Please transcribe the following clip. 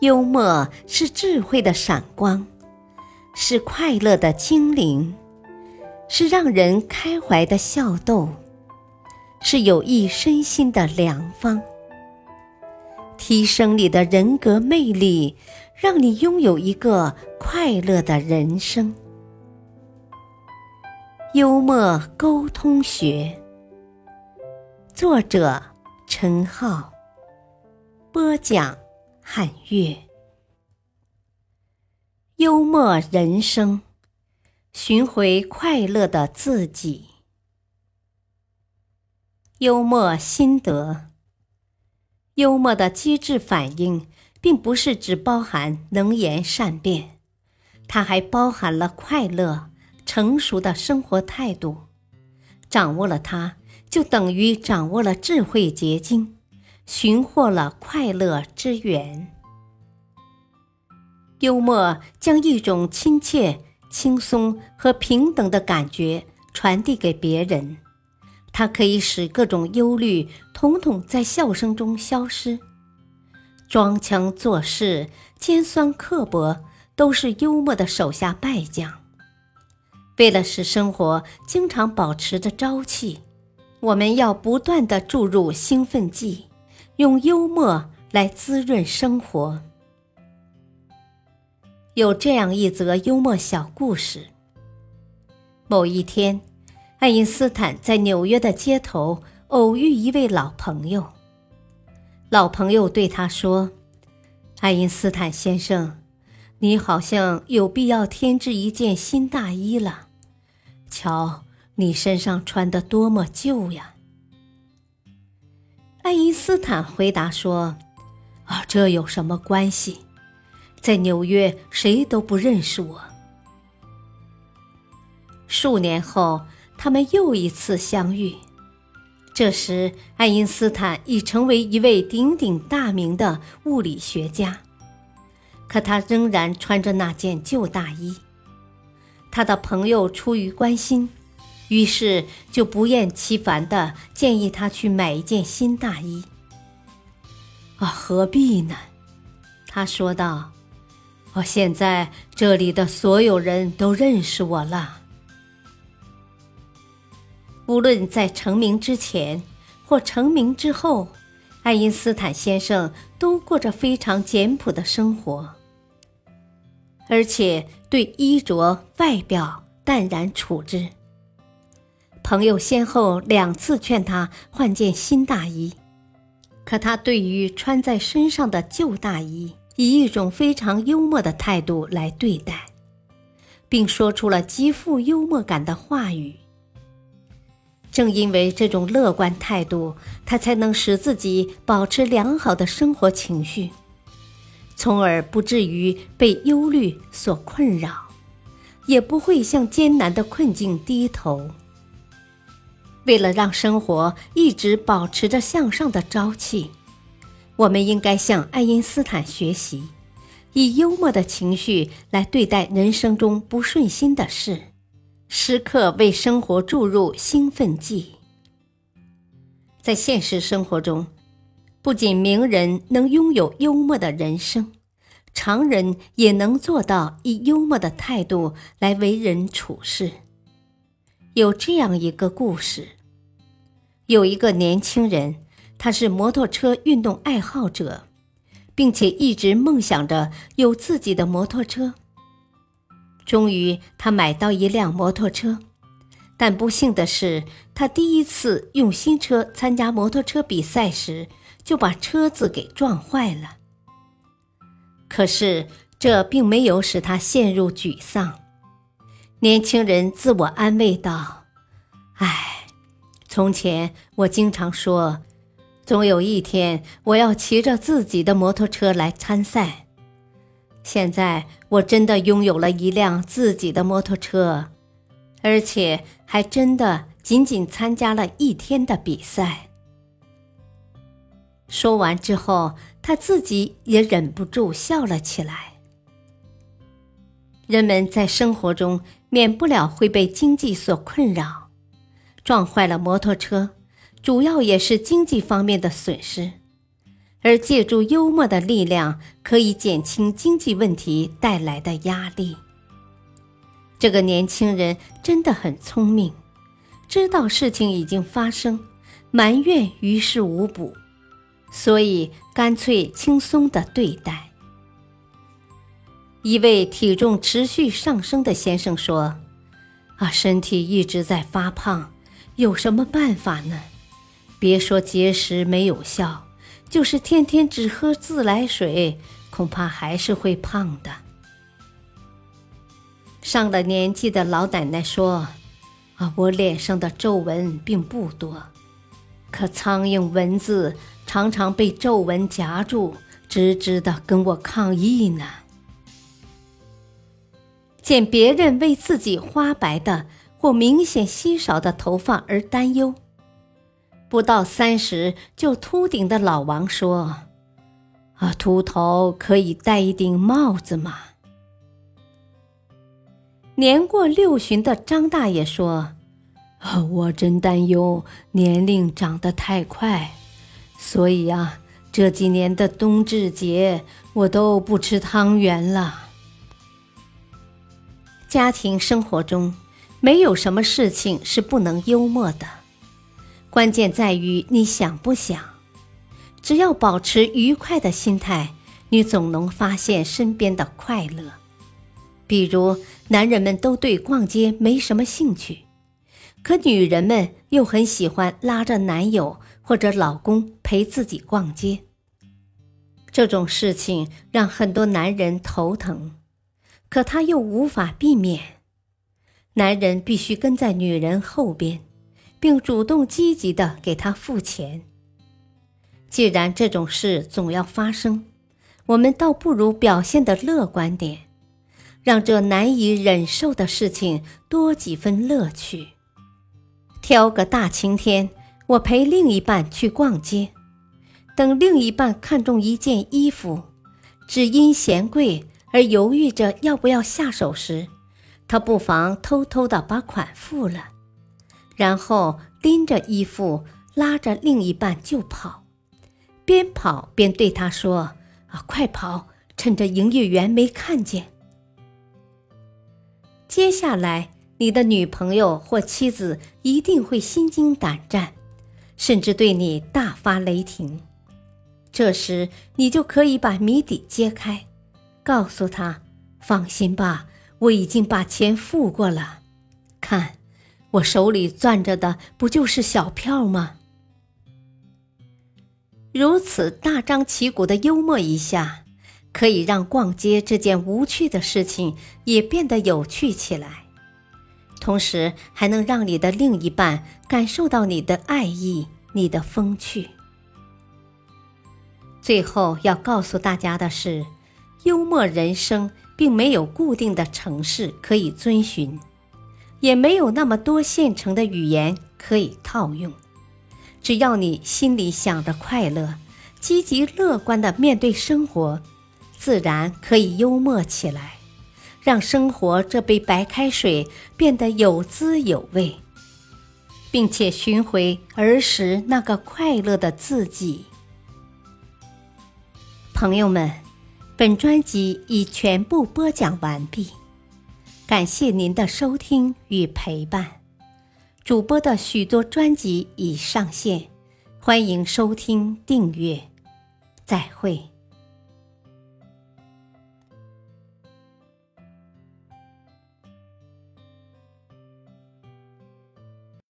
幽默是智慧的闪光，是快乐的精灵，是让人开怀的笑逗，是有益身心的良方。提升你的人格魅力，让你拥有一个快乐的人生。幽默沟通学，作者陈浩，播讲汉月。幽默人生，寻回快乐的自己。幽默心得。幽默的机智反应，并不是只包含能言善辩，它还包含了快乐、成熟的生活态度。掌握了它，就等于掌握了智慧结晶，寻获了快乐之源。幽默将一种亲切、轻松和平等的感觉传递给别人。它可以使各种忧虑统统在笑声中消失。装腔作势、尖酸刻薄，都是幽默的手下败将。为了使生活经常保持着朝气，我们要不断的注入兴奋剂，用幽默来滋润生活。有这样一则幽默小故事：某一天。爱因斯坦在纽约的街头偶遇一位老朋友。老朋友对他说：“爱因斯坦先生，你好像有必要添置一件新大衣了。瞧，你身上穿的多么旧呀！”爱因斯坦回答说：“啊，这有什么关系？在纽约谁都不认识我。”数年后。他们又一次相遇，这时爱因斯坦已成为一位鼎鼎大名的物理学家，可他仍然穿着那件旧大衣。他的朋友出于关心，于是就不厌其烦地建议他去买一件新大衣。啊，何必呢？他说道：“我现在这里的所有人都认识我了。”无论在成名之前或成名之后，爱因斯坦先生都过着非常简朴的生活，而且对衣着外表淡然处之。朋友先后两次劝他换件新大衣，可他对于穿在身上的旧大衣，以一种非常幽默的态度来对待，并说出了极富幽默感的话语。正因为这种乐观态度，他才能使自己保持良好的生活情绪，从而不至于被忧虑所困扰，也不会向艰难的困境低头。为了让生活一直保持着向上的朝气，我们应该向爱因斯坦学习，以幽默的情绪来对待人生中不顺心的事。时刻为生活注入兴奋剂。在现实生活中，不仅名人能拥有幽默的人生，常人也能做到以幽默的态度来为人处事。有这样一个故事：有一个年轻人，他是摩托车运动爱好者，并且一直梦想着有自己的摩托车。终于，他买到一辆摩托车，但不幸的是，他第一次用新车参加摩托车比赛时，就把车子给撞坏了。可是，这并没有使他陷入沮丧。年轻人自我安慰道：“唉，从前我经常说，总有一天我要骑着自己的摩托车来参赛。”现在我真的拥有了一辆自己的摩托车，而且还真的仅仅参加了一天的比赛。说完之后，他自己也忍不住笑了起来。人们在生活中免不了会被经济所困扰，撞坏了摩托车，主要也是经济方面的损失。而借助幽默的力量，可以减轻经济问题带来的压力。这个年轻人真的很聪明，知道事情已经发生，埋怨于事无补，所以干脆轻松的对待。一位体重持续上升的先生说：“啊，身体一直在发胖，有什么办法呢？别说节食没有效。”就是天天只喝自来水，恐怕还是会胖的。上了年纪的老奶奶说：“啊，我脸上的皱纹并不多，可苍蝇蚊子常常被皱纹夹住，直直的跟我抗议呢。”见别人为自己花白的或明显稀少的头发而担忧。不到三十就秃顶的老王说：“啊，秃头可以戴一顶帽子吗？”年过六旬的张大爷说：“啊，我真担忧年龄长得太快，所以啊，这几年的冬至节我都不吃汤圆了。”家庭生活中，没有什么事情是不能幽默的。关键在于你想不想。只要保持愉快的心态，你总能发现身边的快乐。比如，男人们都对逛街没什么兴趣，可女人们又很喜欢拉着男友或者老公陪自己逛街。这种事情让很多男人头疼，可他又无法避免。男人必须跟在女人后边。并主动积极的给他付钱。既然这种事总要发生，我们倒不如表现的乐观点，让这难以忍受的事情多几分乐趣。挑个大晴天，我陪另一半去逛街，等另一半看中一件衣服，只因嫌贵而犹豫着要不要下手时，他不妨偷偷的把款付了。然后拎着衣服，拉着另一半就跑，边跑边对他说：“啊，快跑，趁着营业员没看见。”接下来，你的女朋友或妻子一定会心惊胆战，甚至对你大发雷霆。这时，你就可以把谜底揭开，告诉他：“放心吧，我已经把钱付过了，看。”我手里攥着的不就是小票吗？如此大张旗鼓的幽默一下，可以让逛街这件无趣的事情也变得有趣起来，同时还能让你的另一半感受到你的爱意、你的风趣。最后要告诉大家的是，幽默人生并没有固定的城市可以遵循。也没有那么多现成的语言可以套用，只要你心里想着快乐，积极乐观的面对生活，自然可以幽默起来，让生活这杯白开水变得有滋有味，并且寻回儿时那个快乐的自己。朋友们，本专辑已全部播讲完毕。感谢您的收听与陪伴，主播的许多专辑已上线，欢迎收听订阅，再会。